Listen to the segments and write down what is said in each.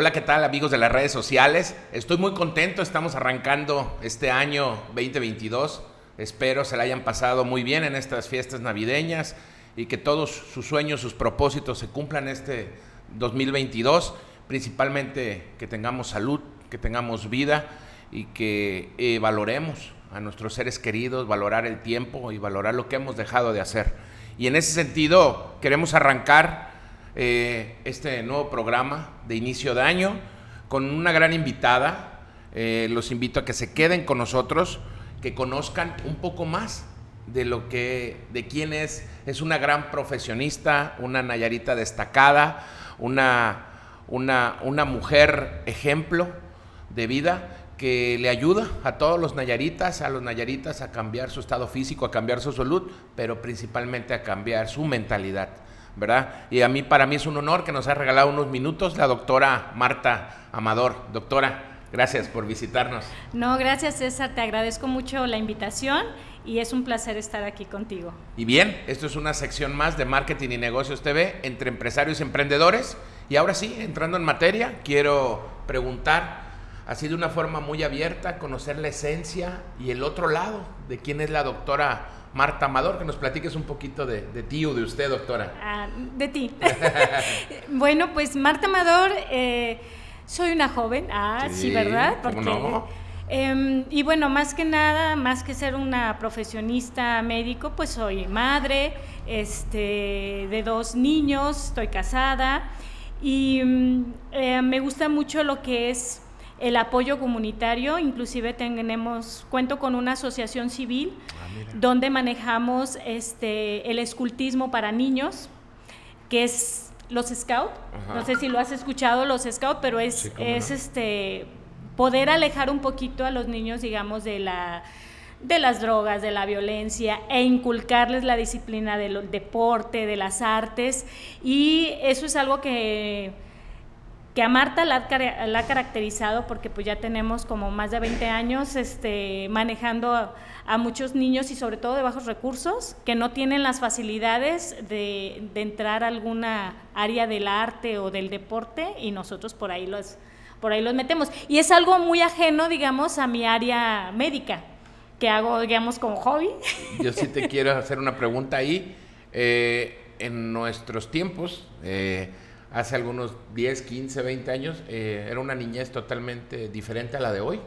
Hola, ¿qué tal amigos de las redes sociales? Estoy muy contento, estamos arrancando este año 2022. Espero se la hayan pasado muy bien en estas fiestas navideñas y que todos sus sueños, sus propósitos se cumplan este 2022. Principalmente que tengamos salud, que tengamos vida y que eh, valoremos a nuestros seres queridos, valorar el tiempo y valorar lo que hemos dejado de hacer. Y en ese sentido queremos arrancar eh, este nuevo programa de inicio de año con una gran invitada. Eh, los invito a que se queden con nosotros, que conozcan un poco más de lo que, de quién es. Es una gran profesionista, una Nayarita destacada, una, una, una mujer ejemplo de vida que le ayuda a todos los nayaritas, a los nayaritas a cambiar su estado físico, a cambiar su salud, pero principalmente a cambiar su mentalidad. ¿Verdad? Y a mí, para mí es un honor que nos ha regalado unos minutos la doctora Marta Amador. Doctora, gracias por visitarnos. No, gracias César, te agradezco mucho la invitación y es un placer estar aquí contigo. Y bien, esto es una sección más de Marketing y Negocios TV entre empresarios y emprendedores. Y ahora sí, entrando en materia, quiero preguntar, así de una forma muy abierta, conocer la esencia y el otro lado de quién es la doctora Marta Amador, que nos platiques un poquito de, ti o de usted, doctora. Ah, de ti. bueno, pues Marta Amador, eh, soy una joven, ah, sí, ¿verdad? Porque, no? Em, y bueno, más que nada, más que ser una profesionista médico, pues soy madre este, de dos niños, estoy casada y mm, eh, me gusta mucho lo que es el apoyo comunitario, inclusive tenemos, cuento con una asociación civil ah, donde manejamos este, el escultismo para niños, que es los Scouts. No sé si lo has escuchado, los Scouts, pero es, es este, poder alejar un poquito a los niños, digamos, de la de las drogas, de la violencia e inculcarles la disciplina del deporte, de las artes. Y eso es algo que que a Marta la, ha caracterizado porque pues ya tenemos como más de 20 años este, manejando a, muchos niños y sobre todo de bajos recursos que no tienen las facilidades de, entrar a alguna área del arte o del deporte y nosotros por ahí los, por ahí los metemos. Y es algo muy ajeno, digamos, a mi área médica, que hago, digamos, como hobby. Yo sí te quiero hacer una pregunta ahí. Eh, en nuestros tiempos, eh, hace algunos 10, 15, 20 años, eh, era una niñez totalmente diferente a la de hoy.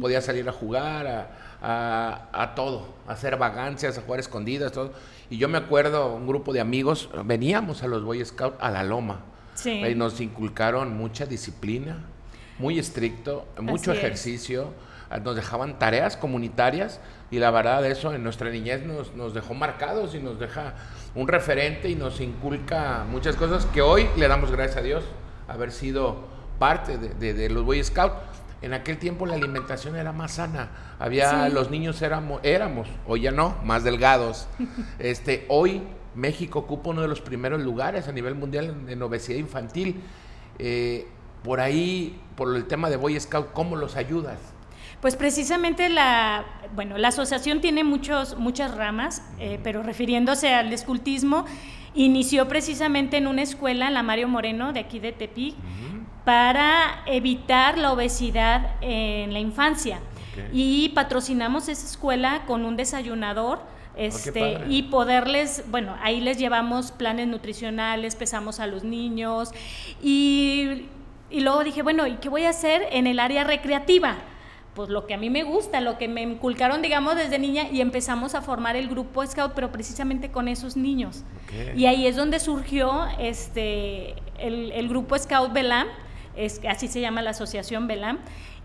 Podía salir a jugar, a, a, todo, a hacer vagancias, a jugar escondidas, todo. Y yo me acuerdo, un grupo de amigos, veníamos a los Boy Scouts a la loma. Y nos inculcaron mucha disciplina, muy estricto, mucho ejercicio. Nos dejaban tareas comunitarias y la verdad eso en nuestra niñez nos, nos dejó marcados y nos deja un referente y nos inculca muchas cosas que hoy le damos gracias a Dios haber sido parte de, los Boy Scouts. En aquel tiempo la alimentación era más sana. Había los niños éramos éramos, hoy ya no, más delgados. Este, hoy México ocupa uno de los primeros lugares a nivel mundial en, obesidad infantil. Eh, por ahí, por el tema de Boy Scout, ¿cómo los ayudas? Pues precisamente la, bueno, la asociación tiene muchos, muchas ramas, eh, pero refiriéndose al escultismo, inició precisamente en una escuela, en la Mario Moreno, de aquí de Tepic, para evitar la obesidad en la infancia. Y patrocinamos esa escuela con un desayunador. Oh, este, y poderles, bueno, ahí les llevamos planes nutricionales, pesamos a los niños y, y luego dije, bueno, ¿y qué voy a hacer en el área recreativa? Pues lo que a mí me gusta, lo que me inculcaron, digamos, desde niña y empezamos a formar el grupo Scout, pero precisamente con esos niños. Y ahí es donde surgió este, el, grupo Scout Belam, es, así se llama la asociación Belam,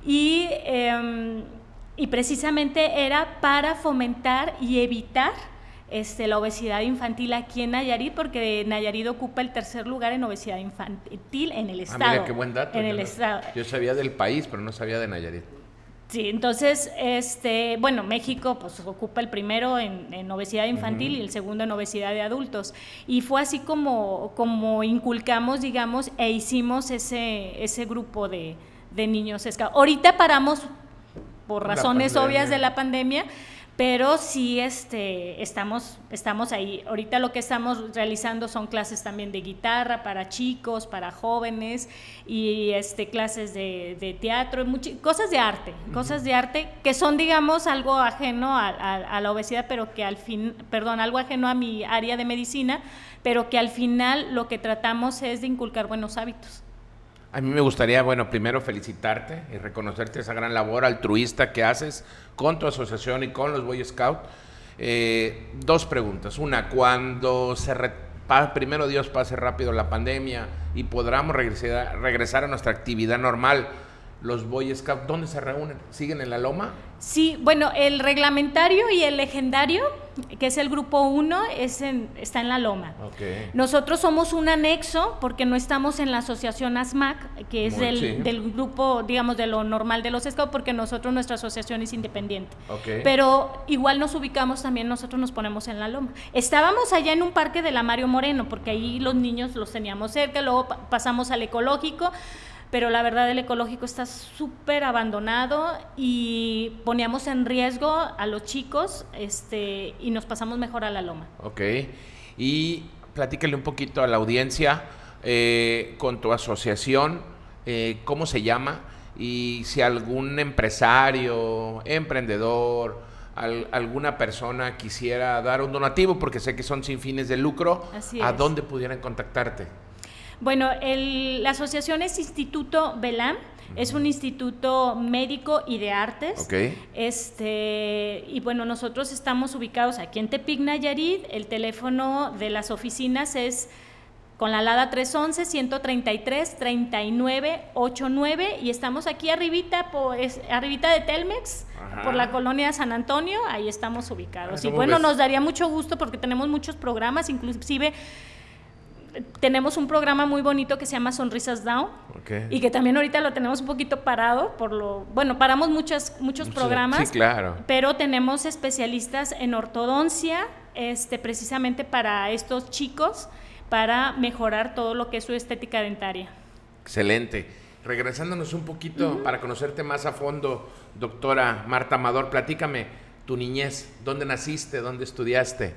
y, em, y precisamente era para fomentar y evitar este, la obesidad infantil aquí en Nayarit, porque Nayarit ocupa el tercer lugar en obesidad infantil en el estado. Ah, mira, qué buen dato. En el estado. Yo sabía del país, pero no sabía de Nayarit. Sí, entonces, este, bueno, México pues ocupa el primero en, obesidad infantil y el segundo en obesidad de adultos. Y fue así como, como inculcamos, digamos, e hicimos ese, ese grupo de, de niños. Ahorita paramos por razones obvias de la pandemia, pero sí este, estamos, estamos ahí. Ahorita lo que estamos realizando son clases también de guitarra para chicos, para jóvenes y este, clases de, teatro, cosas de arte, cosas de arte que son, digamos, algo ajeno a, la obesidad, pero que al fin, perdón, algo ajeno a mi área de medicina, pero que al final lo que tratamos es de inculcar buenos hábitos. A mí me gustaría, bueno, primero felicitarte y reconocerte esa gran labor altruista que haces con tu asociación y con los Boy Scouts. Eh, dos preguntas. Una, cuando se primero Dios pase rápido la pandemia y podamos regresar a nuestra actividad normal, los Boy Scouts, ¿dónde se reúnen? ¿Siguen en la loma? Sí, bueno, el reglamentario y el legendario, que es el grupo 1, está en la loma. Nosotros somos un anexo porque no estamos en la asociación ASMAC, que es del, del, grupo, digamos, de lo normal de los Scouts, porque nosotros, nuestra asociación es independiente. Pero igual nos ubicamos también, nosotros nos ponemos en la loma. Estábamos allá en un parque de la Mario Moreno, porque ahí los niños los teníamos cerca, luego pasamos al ecológico pero la verdad el ecológico está súper abandonado y poníamos en riesgo a los chicos este, y nos pasamos mejor a la loma. Ok, y platícale un poquito a la audiencia eh, con tu asociación, eh, cómo se llama y si algún empresario, emprendedor, alguna persona quisiera dar un donativo, porque sé que son sin fines de lucro, ¿a dónde pudieran contactarte? Bueno, la asociación es Instituto Belam. Es un instituto médico y de artes. Este, y bueno, nosotros estamos ubicados aquí en Tepic, Nayarit. El teléfono de las oficinas es con la LADA 311-133-3989 y estamos aquí arribita, pues, arribita de Telmex, por la colonia San Antonio, ahí estamos ubicados. Y bueno, nos daría mucho gusto porque tenemos muchos programas, inclusive tenemos un programa muy bonito que se llama Sonrisas Down y que también ahorita lo tenemos un poquito parado por lo bueno paramos muchas muchos programas claro. pero tenemos especialistas en ortodoncia este precisamente para estos chicos para mejorar todo lo que es su estética dentaria. Excelente. Regresándonos un poquito para conocerte más a fondo doctora Marta Amador platícame tu niñez. Dónde naciste dónde estudiaste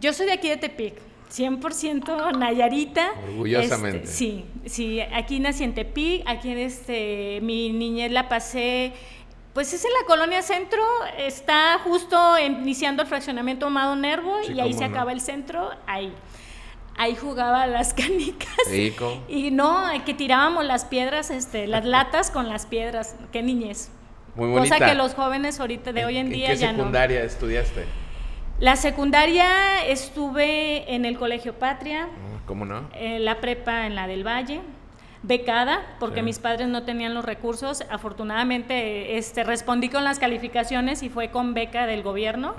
yo soy de aquí de Tepic 100% Nayarita. Orgullosamente. Este, sí, sí, aquí nací en Tepic, aquí en este, mi niñez la pasé, pues es en la colonia centro, está justo iniciando el fraccionamiento Amado Nervo y ahí se acaba el centro, ahí. Ahí jugaba las canicas. Y no, que tirábamos las piedras, este, las latas con las piedras, qué niñez. Muy bonita. Cosa que los jóvenes ahorita de hoy en, día ya no. ¿Qué secundaria estudiaste? La secundaria estuve en el Colegio Patria. Ah, ¿Cómo no? En la prepa en la del Valle. Becada, porque mis padres no tenían los recursos. Afortunadamente este, respondí con las calificaciones y fue con beca del gobierno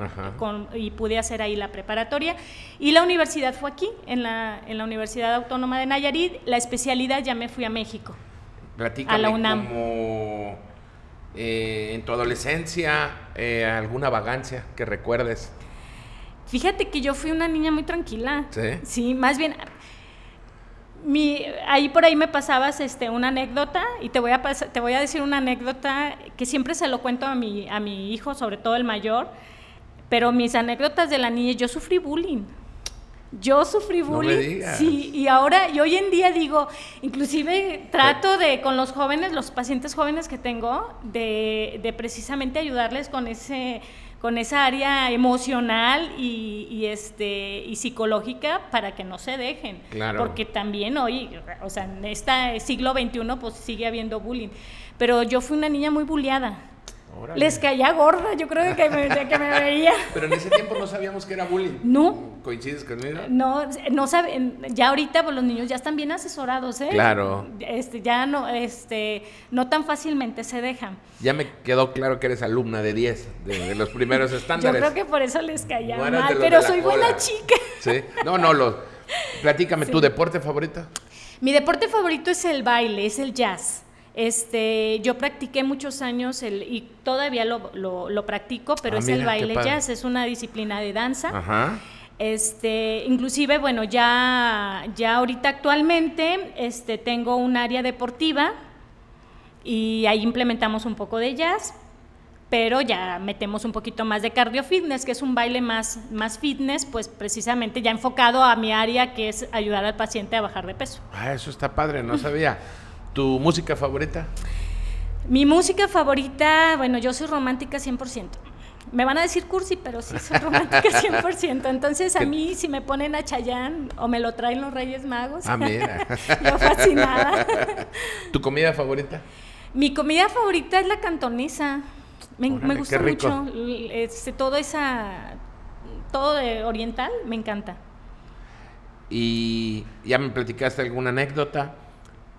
y pude hacer ahí la preparatoria. Y la universidad fue aquí, en la, en la Universidad Autónoma de Nayarit. La especialidad ya me fui a México. a la UNAM. Como, eh, en tu adolescencia, eh, alguna vagancia que recuerdes. Fíjate que yo fui una niña muy tranquila. Sí. Sí, más bien. Mi, ahí por ahí me pasabas este, una anécdota y te voy, a te voy a decir una anécdota que siempre se lo cuento a mi, a mi hijo, sobre todo el mayor, pero mis anécdotas de la niña, yo sufrí bullying. Yo sufrí bullying. Sí, y ahora, y hoy en día digo, inclusive trato de, con los jóvenes, los pacientes jóvenes que tengo, de, de precisamente ayudarles con ese con esa área emocional y, este, y psicológica para que no se dejen. Claro. Porque también hoy, o sea, en este siglo XXI, pues sigue habiendo bullying. Pero yo fui una niña muy Les caía gorda, yo creo que me, que me veía. Pero en ese tiempo no sabíamos que era bullying. No. ¿Coincides conmigo? No, no saben, ya ahorita pues, los niños ya están bien asesorados, ¿eh? Claro. Este, ya no, este, no tan fácilmente se dejan. Ya me quedó claro que eres alumna de 10, de, los primeros estándares. yo creo que por eso les caía mal, pero soy buena chica. Sí, no, no, los, platícame, ¿tu deporte favorito? Mi deporte favorito es el baile, es el jazz. Este, yo practiqué muchos años el, y todavía lo, lo, practico, pero ah, es el baile jazz, es una disciplina de danza. Ajá. Este, inclusive, bueno, ya, ya ahorita actualmente este, tengo un área deportiva y ahí implementamos un poco de jazz. pero ya metemos un poquito más de cardio fitness, que es un baile más, más fitness, pues precisamente ya enfocado a mi área, que es ayudar al paciente a bajar de peso. Ah, eso está padre, no sabía. ¿Tu música favorita? Mi música favorita, bueno, yo soy romántica 100%. Me van a decir cursi, pero sí soy romántica 100%. Entonces, a mí, si me ponen a Chayanne o me lo traen los Reyes Magos, ah, mira. yo fascinada. ¿Tu comida favorita? Mi comida favorita es la cantonesa. Me, gusta mucho. Este, todo esa. Todo de oriental me encanta. ¿Y ya me platicaste alguna anécdota?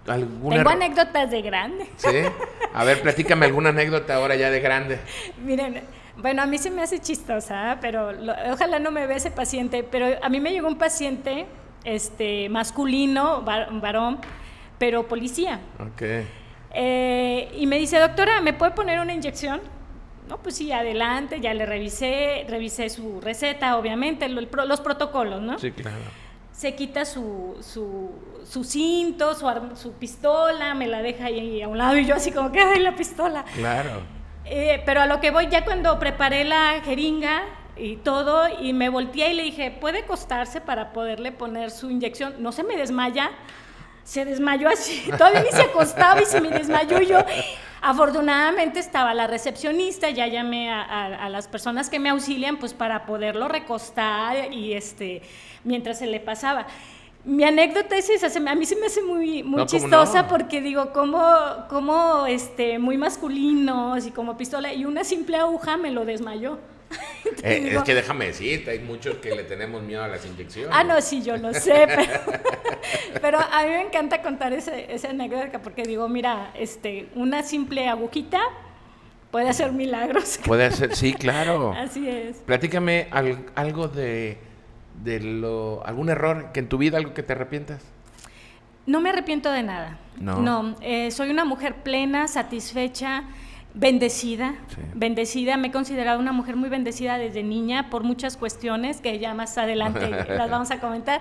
¿Alguna Tengo anécdotas de grande. Sí. A ver, platícame alguna anécdota ahora ya de grande. Miren, bueno, a mí se me hace chistosa, pero ojalá no me vea ese paciente. Pero a mí me llegó un paciente este, masculino, varón, pero policía. Ok. Eh, y me dice, doctora, ¿me puede poner una inyección? No, pues sí, adelante, ya le revisé, revisé su receta, obviamente, los protocolos, ¿no? Sí, claro. Se quita su, su, su cinto, su, su, pistola, me la deja ahí a un lado y yo así como que, ay, la pistola. Claro. Eh, pero a lo que voy, ya cuando preparé la jeringa y todo, y me volteé y le dije, ¿puede acostarse para poderle poner su inyección? No se me desmaya. Se desmayó así, todavía ni se acostaba y se me desmayó yo. Afortunadamente estaba la recepcionista, ya llamé a, las personas que me auxilian pues para poderlo recostar y este mientras se le pasaba. Mi anécdota es esa, a mí se me hace muy, muy chistosa porque digo, como, como este, muy masculino, así como pistola, y una simple aguja me lo desmayó. Eh, es que déjame decirte, hay muchos que le tenemos miedo a las inyecciones. Ah, no, sí, yo lo sé, pero, a mí me encanta contar ese, esa anécdota porque digo, mira, este, una simple agujita puede hacer milagros. Puede hacer, sí, claro. Así es. Platícame algo de, de lo, algún error que en tu vida, algo que te arrepientas. No me arrepiento de nada. No. No, eh, soy una mujer plena, satisfecha bendecida, bendecida, me he considerado una mujer muy bendecida desde niña por muchas cuestiones que ya más adelante las vamos a comentar,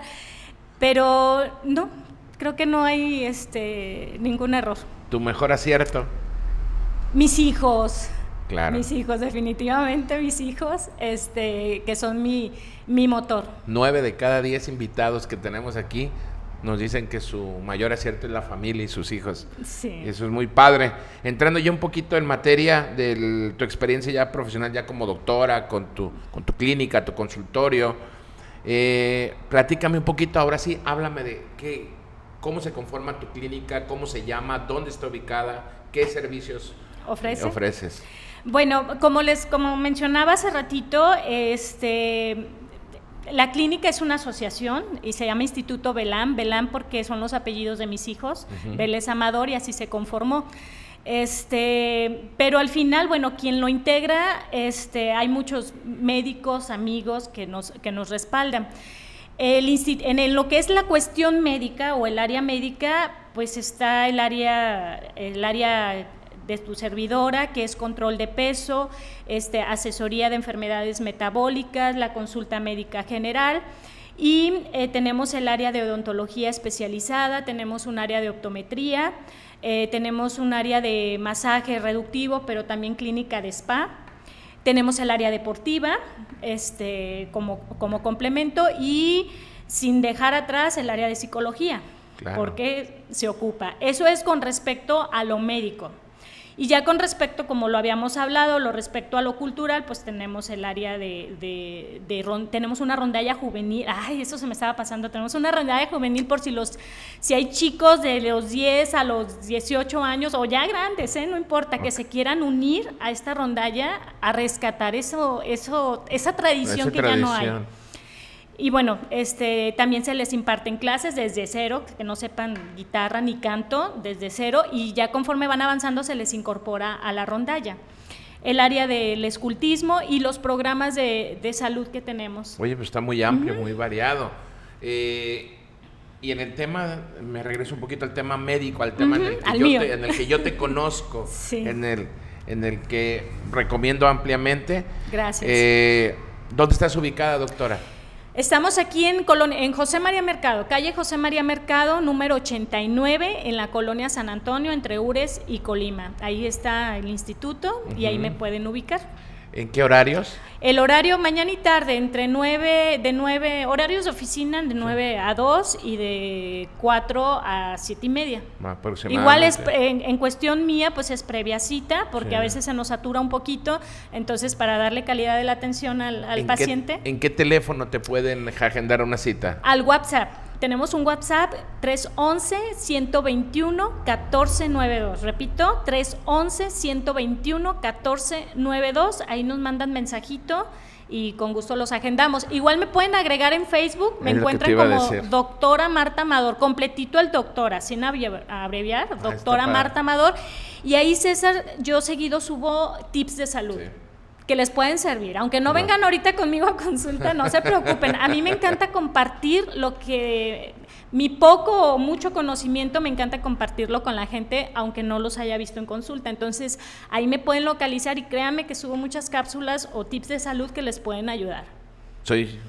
pero no, creo que no hay este ningún error. ¿Tu mejor acierto? Mis hijos. Claro. Mis hijos, definitivamente mis hijos, este, que son mi, mi motor. Nueve de cada diez invitados que tenemos aquí nos dicen que su mayor acierto es la familia y sus hijos. Sí. Eso es muy padre. Entrando ya un poquito en materia de tu experiencia ya profesional, ya como doctora, con tu, con tu clínica, tu consultorio, eh, platícame un poquito, ahora sí, háblame de qué, cómo se conforma tu clínica, cómo se llama, dónde está ubicada, qué servicios ¿Ofrece? ofreces. Bueno, como les como mencionaba hace ratito, este la clínica es una asociación y se llama Instituto Belán, Belán porque son los apellidos de mis hijos, Vélez Amador y así se conformó. Este, pero al final, bueno, quien lo integra, este, hay muchos médicos, amigos que nos, que nos respaldan. El, en lo que es la cuestión médica o el área médica, pues está el área, el área de tu servidora, que es control de peso, este, asesoría de enfermedades metabólicas, la consulta médica general. Y eh, tenemos el área de odontología especializada, tenemos un área de optometría, eh, tenemos un área de masaje reductivo, pero también clínica de spa. Tenemos el área deportiva este, como, como complemento y sin dejar atrás el área de psicología, porque se ocupa. Eso es con respecto a lo médico. Y ya con respecto, como lo habíamos hablado, lo respecto a lo cultural, pues tenemos el área de, de, tenemos una rondalla juvenil, ay, eso se me estaba pasando, tenemos una rondalla juvenil por si los, si hay chicos de los 10 a los 18 años o ya grandes, ¿eh? no importa, que se quieran unir a esta rondalla a rescatar eso, eso, esa tradición que ya no hay. Y bueno, este, también se les imparten clases desde cero, que no sepan guitarra ni canto, desde cero, y ya conforme van avanzando se les incorpora a la rondalla. El área del escultismo y los programas de, salud que tenemos. Oye, pues está muy amplio, muy variado. Eh, y en el tema, me regreso un poquito al tema médico, al tema en, el que yo te, en, el que yo te, conozco, en, el, en el que recomiendo ampliamente. Gracias. Eh, ¿Dónde estás ubicada, doctora? Estamos aquí en, en José María Mercado, calle José María Mercado, número 89, en la colonia San Antonio, entre Ures y Colima. Ahí está el instituto y ahí me pueden ubicar. ¿En qué horarios? El horario mañana y tarde, entre 9, de 9, horarios de oficina de 9 a 2 y de 4 a 7 y media. Igual es en, cuestión mía, pues es previa cita, porque a veces se nos satura un poquito, entonces para darle calidad de la atención al, paciente. ¿En qué teléfono te pueden agendar una cita? Al WhatsApp tenemos un WhatsApp 311-121-1492. Repito, 311-121-1492. Ahí nos mandan mensajito y con gusto los agendamos. Igual me pueden agregar en Facebook, me encuentran como doctora Marta Amador, completito el doctora, sin abreviar, ah, doctora Marta Amador. Y ahí César, yo seguido subo tips de salud que les pueden servir. Aunque no, vengan ahorita conmigo a consulta, no se preocupen. A mí me encanta compartir lo que mi poco o mucho conocimiento me encanta compartirlo con la gente, aunque no los haya visto en consulta. Entonces, ahí me pueden localizar y créanme que subo muchas cápsulas o tips de salud que les pueden ayudar. Soy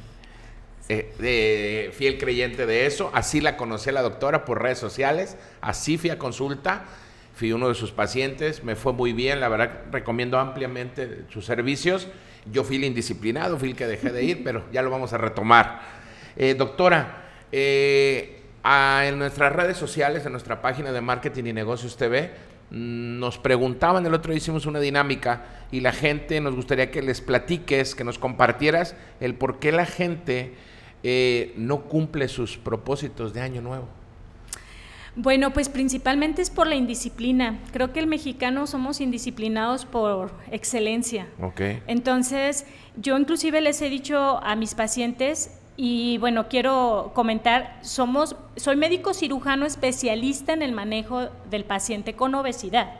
eh, fiel creyente de eso. Así la conocí a la doctora por redes sociales. Así fui a consulta fui uno de sus pacientes, me fue muy bien, la verdad recomiendo ampliamente sus servicios. Yo fui el indisciplinado, fui el que dejé de ir, pero ya lo vamos a retomar. Eh, doctora, eh, en nuestras redes sociales, en nuestra página de Marketing y Negocios TV, mm, nos preguntaban, el otro día hicimos una dinámica y la gente nos gustaría que les platiques, que nos compartieras el por qué la gente eh, no cumple sus propósitos de año nuevo. Bueno, pues principalmente es por la indisciplina. Creo que el mexicano somos indisciplinados por excelencia. Okay. Entonces, yo inclusive les he dicho a mis pacientes y bueno, quiero comentar, somos soy médico cirujano especialista en el manejo del paciente con obesidad.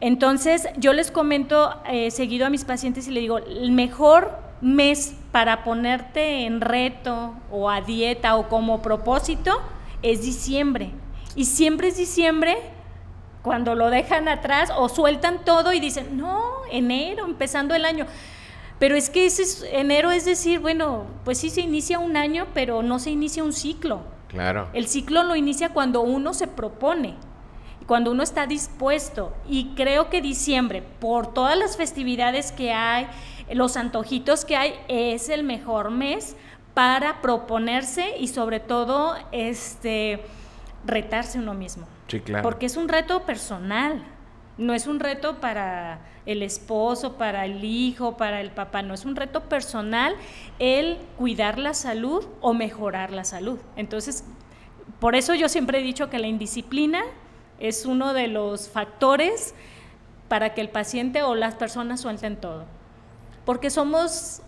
Entonces, yo les comento eh, seguido a mis pacientes y les digo, el mejor mes para ponerte en reto o a dieta o como propósito es diciembre y siempre es diciembre cuando lo dejan atrás o sueltan todo y dicen, no, enero, empezando el año. Pero es que ese enero es decir, bueno, pues sí se inicia un año, pero no se inicia un ciclo. Claro. El ciclo lo inicia cuando uno se propone, cuando uno está dispuesto. Y creo que diciembre, por todas las festividades que hay, los antojitos que hay, es el mejor mes para proponerse y sobre todo, este retarse uno mismo. Sí, claro. Porque es un reto personal. No es un reto para el esposo, para el hijo, para el papá, no es un reto personal el cuidar la salud o mejorar la salud. Entonces, por eso yo siempre he dicho que la indisciplina es uno de los factores para que el paciente o las personas suelten todo. Porque somos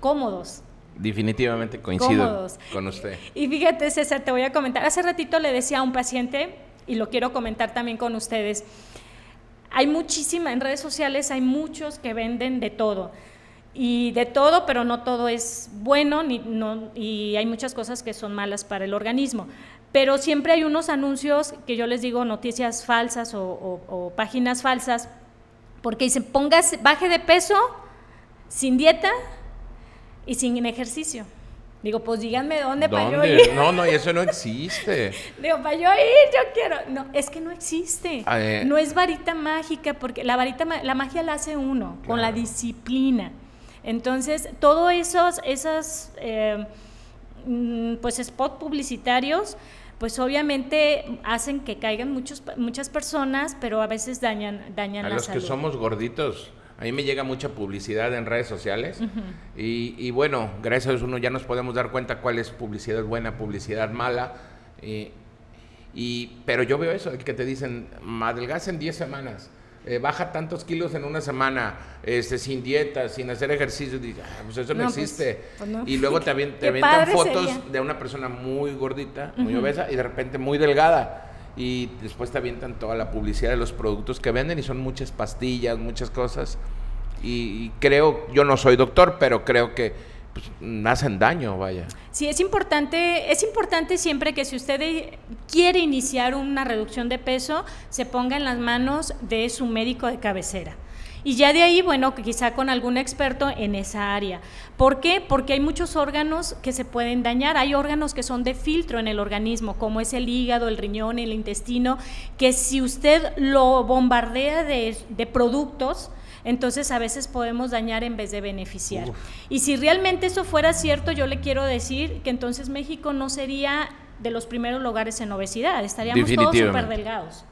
cómodos, Definitivamente coincido con usted. Y fíjate, César, te voy a comentar. Hace ratito le decía a un paciente, y lo quiero comentar también con ustedes, hay muchísima, en redes sociales hay muchos que venden de todo. Y de todo, pero no todo es bueno ni, no, y hay muchas cosas que son malas para el organismo. Pero siempre hay unos anuncios que yo les digo noticias falsas o, o páginas falsas, porque dicen, pongas, baje de peso sin dieta, y sin ejercicio. Digo, pues díganme dónde, para yo ir. No, no, eso no existe. Digo, para yo ir, yo quiero. No, es que no existe. Eh. No es varita mágica, porque la varita, la magia la hace uno, con la disciplina. Entonces, todos esos, esas, eh, mm, pues, spot publicitarios, pues obviamente hacen que caigan muchos, muchas personas, pero a veces dañan, dañan a la los que somos gorditos a mí me llega mucha publicidad en redes sociales y, bueno, gracias a eso uno ya nos podemos dar cuenta cuál es publicidad buena, publicidad mala. y, pero yo veo eso, el que te dicen, adelgaza en 10 semanas. Eh, baja tantos kilos en una semana, este, sin dieta, sin hacer ejercicio, ah, pues eso no, pues, existe. Pues y luego te, avientan fotos de una persona muy gordita, muy obesa y de repente muy delgada y después te avientan toda la publicidad de los productos que venden y son muchas pastillas, muchas cosas. Y, creo, yo no soy doctor, pero creo que pues, hacen daño, vaya. Sí, es importante, es importante siempre que si usted quiere iniciar una reducción de peso, se ponga en las manos de su médico de cabecera. Y ya de ahí, bueno, quizá con algún experto en esa área. ¿Por qué? Porque hay muchos órganos que se pueden dañar. Hay órganos que son de filtro en el organismo, como es el hígado, el riñón, el intestino, que si usted lo bombardea de, de productos, entonces a veces podemos dañar en vez de beneficiar. Y si realmente eso fuera cierto, yo le quiero decir que entonces México no sería de los primeros lugares en obesidad, estaríamos todos súper delgados.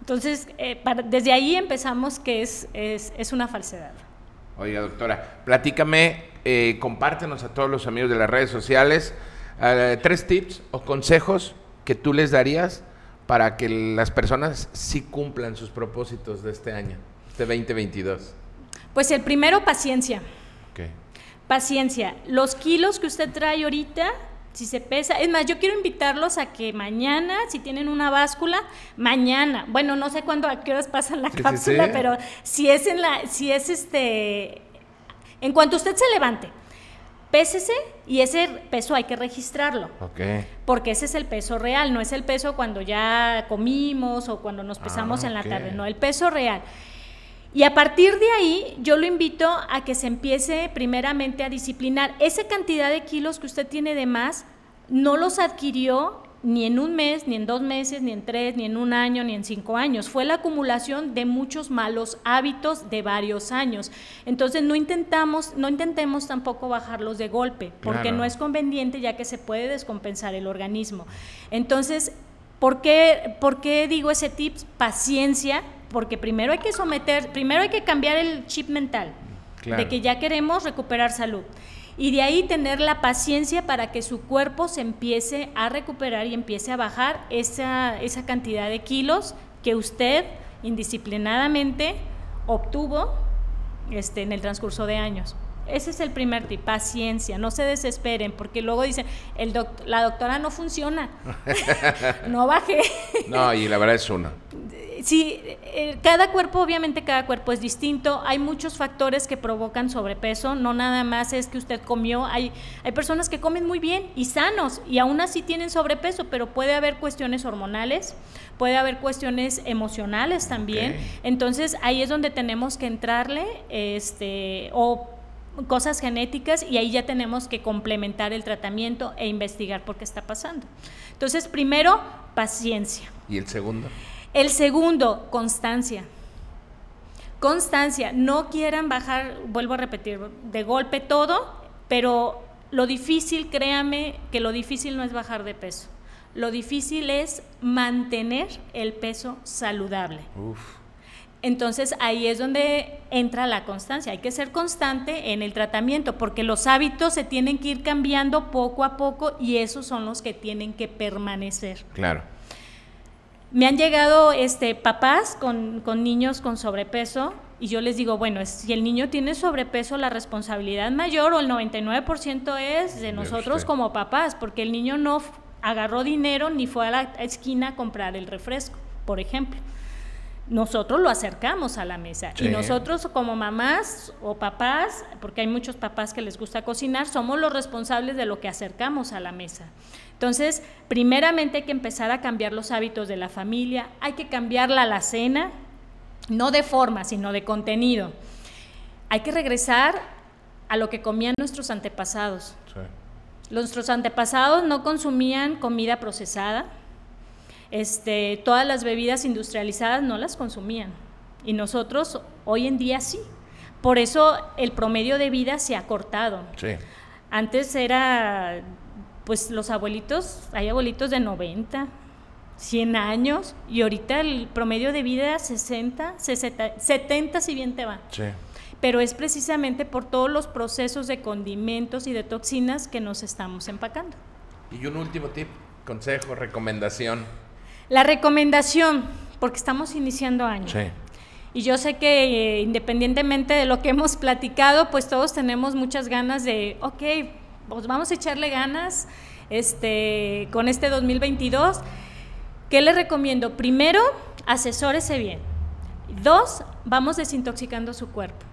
Entonces, eh, desde ahí empezamos que es, es, una falsedad. Oiga, doctora, platícame, eh, compártenos a todos los amigos de las redes sociales eh, tres tips o consejos que tú les darías para que las personas sí cumplan sus propósitos de este año, de 2022. Pues el primero, paciencia. Paciencia. Los kilos que usted trae ahorita si se pesa, es más, yo quiero invitarlos a que mañana, si tienen una báscula, mañana, bueno, no sé cuándo, a qué horas pasan la cápsula, pero si es en la, si es este, en cuanto usted se levante, pésese y ese peso hay que registrarlo. Porque ese es el peso real, no es el peso cuando ya comimos o cuando nos pesamos ah, en la tarde, no, el peso real. Y a partir de ahí, yo lo invito a que se empiece primeramente a disciplinar. Esa cantidad de kilos que usted tiene de más, no los adquirió ni en un mes, ni en dos meses, ni en tres, ni en un año, ni en cinco años. Fue la acumulación de muchos malos hábitos de varios años. Entonces no intentamos, no intentemos tampoco bajarlos de golpe, porque no es conveniente ya que se puede descompensar el organismo. Entonces, ¿por qué, ¿por qué digo ese tip? Paciencia porque primero hay que someter, primero hay que cambiar el chip mental de que ya queremos recuperar salud. Y de ahí tener la paciencia para que su cuerpo se empiece a recuperar y empiece a bajar esa, esa cantidad de kilos que usted indisciplinadamente obtuvo este, en el transcurso de años. Ese es el primer tip, paciencia, no se desesperen, porque luego dicen, el la doctora no funciona, no baje. no, y la verdad es una. Sí, eh, cada cuerpo, obviamente cada cuerpo es distinto, hay muchos factores que provocan sobrepeso, no nada más es que usted comió, hay, hay personas que comen muy bien y sanos y aún así tienen sobrepeso, pero puede haber cuestiones hormonales, puede haber cuestiones emocionales también, entonces ahí es donde tenemos que entrarle, este, o cosas genéticas y ahí ya tenemos que complementar el tratamiento e investigar por qué está pasando. Entonces, primero, paciencia. ¿Y el segundo? El segundo, constancia. Constancia, no quieran bajar, vuelvo a repetir, de golpe todo, pero lo difícil, créame que lo difícil no es bajar de peso. Lo difícil es mantener el peso saludable. Entonces ahí es donde entra la constancia. Hay que ser constante en el tratamiento porque los hábitos se tienen que ir cambiando poco a poco y esos son los que tienen que permanecer. Claro. Me han llegado este, papás con, niños con sobrepeso y yo les digo, bueno, si el niño tiene sobrepeso, la responsabilidad mayor o el 99% es de nosotros como papás, porque el niño no agarró dinero ni fue a la esquina a comprar el refresco, por ejemplo. Nosotros lo acercamos a la mesa y nosotros como mamás o papás, porque hay muchos papás que les gusta cocinar, somos los responsables de lo que acercamos a la mesa. Entonces, primeramente hay que empezar a cambiar los hábitos de la familia, hay que cambiar la alacena, no de forma, sino de contenido. Hay que regresar a lo que comían nuestros antepasados. Nuestros antepasados no consumían comida procesada, este, todas las bebidas industrializadas no las consumían y nosotros hoy en día sí. Por eso el promedio de vida se ha cortado. Antes era pues los abuelitos, hay abuelitos de 90, 100 años y ahorita el promedio de vida es 60, 70 si bien te va. Sí. Pero es precisamente por todos los procesos de condimentos y de toxinas que nos estamos empacando. Y un último tip, consejo, recomendación. La recomendación, porque estamos iniciando año. Sí. Y yo sé que eh, independientemente de lo que hemos platicado, pues todos tenemos muchas ganas de, ok, pues vamos a echarle ganas este, con este 2022. ¿Qué le recomiendo? Primero, asesórese bien. Dos, vamos desintoxicando su cuerpo.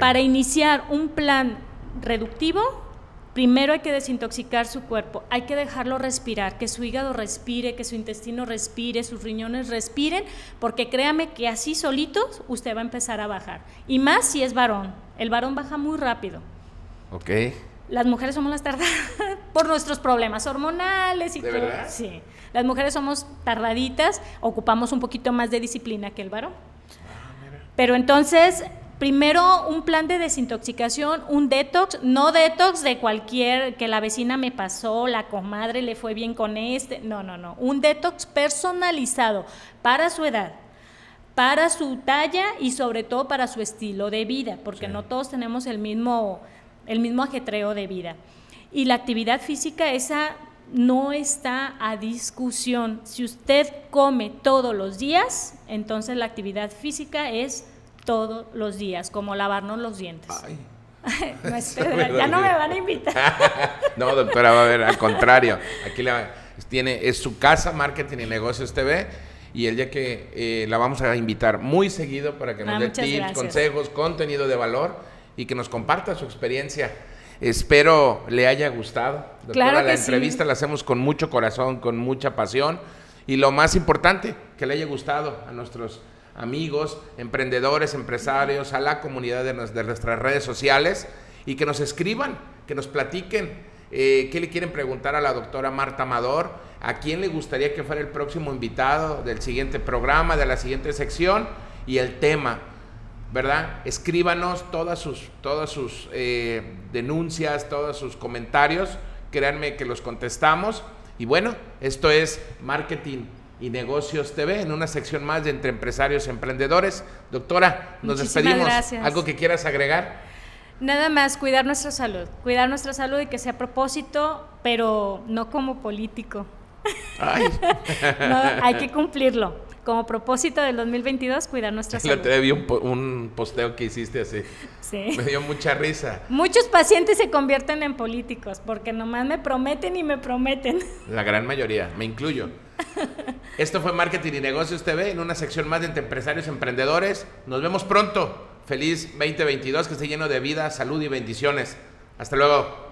Para iniciar un plan reductivo Primero hay que desintoxicar su cuerpo, hay que dejarlo respirar, que su hígado respire, que su intestino respire, sus riñones respiren, porque créame que así solitos usted va a empezar a bajar. Y más si es varón. El varón baja muy rápido. Ok. Las mujeres somos las tardadas por nuestros problemas hormonales y ¿De todo. verdad? Sí. Las mujeres somos tardaditas, ocupamos un poquito más de disciplina que el varón. Pero entonces, primero un plan de desintoxicación, un detox, no detox de cualquier que la vecina me pasó, la comadre le fue bien con este, no, no, no, un detox personalizado para su edad, para su talla y sobre todo para su estilo de vida, porque Sí. no todos tenemos el mismo el mismo ajetreo de vida. Y la actividad física esa no está a discusión. Si usted come todos los días, entonces la actividad física es todos los días, como lavarnos los dientes. Ay. No, es Eso me verdad, ya no me van a invitar. no, doctora, va a ver, al contrario. Aquí la, tiene, es su casa, Marketing y Negocios TV. Y el día que eh, la vamos a invitar muy seguido para que nos Ah, dé muchas tips, gracias. consejos, contenido de valor y que nos comparta su experiencia. Espero le haya gustado. Doctora, Claro la que sí. entrevista la hacemos con mucho corazón, con mucha pasión. Y lo más importante, que le haya gustado a nuestros amigos, emprendedores, empresarios, a la comunidad de, nuestras redes sociales y que nos escriban, que nos platiquen eh, qué le quieren preguntar a la doctora Marta Amador, a quién le gustaría que fuera el próximo invitado del siguiente programa, de la siguiente sección y el tema. ¿verdad? Escríbanos todas sus, todas sus eh, denuncias, todos sus comentarios. Créanme que los contestamos. Y bueno, esto es Marketing y Negocios TV en una sección más de Entre Empresarios y Emprendedores. Doctora, nos Muchísimas despedimos. gracias. ¿Algo que quieras agregar? Nada más, cuidar nuestra salud. Cuidar nuestra salud y que sea a propósito, pero no como político. Ay, No, hay que cumplirlo. Como propósito del 2022, cuidar nuestra salud. día vi un, po- un posteo que hiciste así. Sí. Me dio mucha risa. Muchos pacientes se convierten en políticos porque nomás me prometen y me prometen. La gran mayoría, me incluyo. Esto fue Marketing y Negocios TV en una sección más de entre empresarios y emprendedores. Nos vemos pronto. Feliz 2022, que esté lleno de vida, salud y bendiciones. Hasta luego.